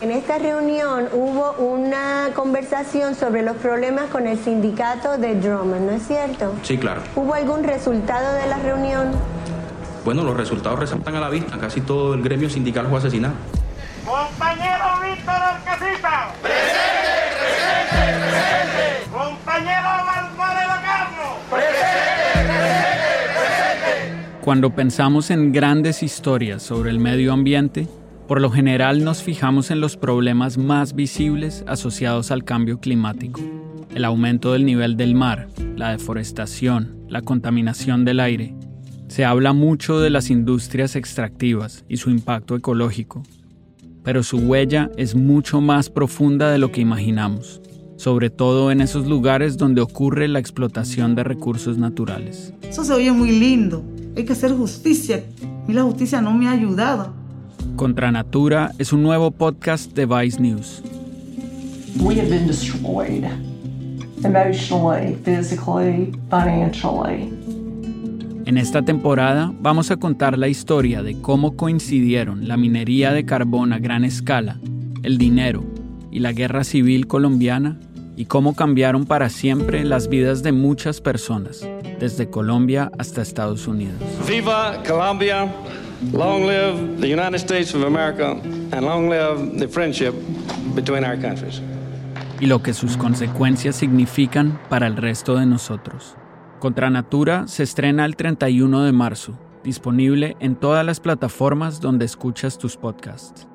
En esta reunión hubo una conversación sobre los problemas con el sindicato de Drummond, ¿no es cierto? Sí, claro. ¿Hubo algún resultado de la reunión? Bueno, los resultados resaltan a la vista. Casi todo el gremio sindical fue asesinado. Compañero Víctor Orcasita. Presente, presente, presente. Compañero Valmoreno Carlos. Presente, presente, presente. Cuando pensamos en grandes historias sobre el medio ambiente, por lo general nos fijamos en los problemas más visibles asociados al cambio climático. El aumento del nivel del mar, la deforestación, la contaminación del aire. Se habla mucho de las industrias extractivas y su impacto ecológico, pero su huella es mucho más profunda de lo que imaginamos, sobre todo en esos lugares donde ocurre la explotación de recursos naturales. Eso se oye muy lindo, hay que hacer justicia. Y la justicia no me ha ayudado. Contra Natura es un nuevo podcast de Vice News. We have been destroyed emotionally, physically, financially. En esta temporada vamos a contar la historia de cómo coincidieron la minería de carbón a gran escala, el dinero y la guerra civil colombiana y cómo cambiaron para siempre las vidas de muchas personas, desde Colombia hasta Estados Unidos. ¡Viva Colombia! Long live the United States of America and long live the friendship between our countries. Y lo que sus consecuencias significan para el resto de nosotros. Contra Natura se estrena el 31 de marzo, disponible en todas las plataformas donde escuchas tus podcasts.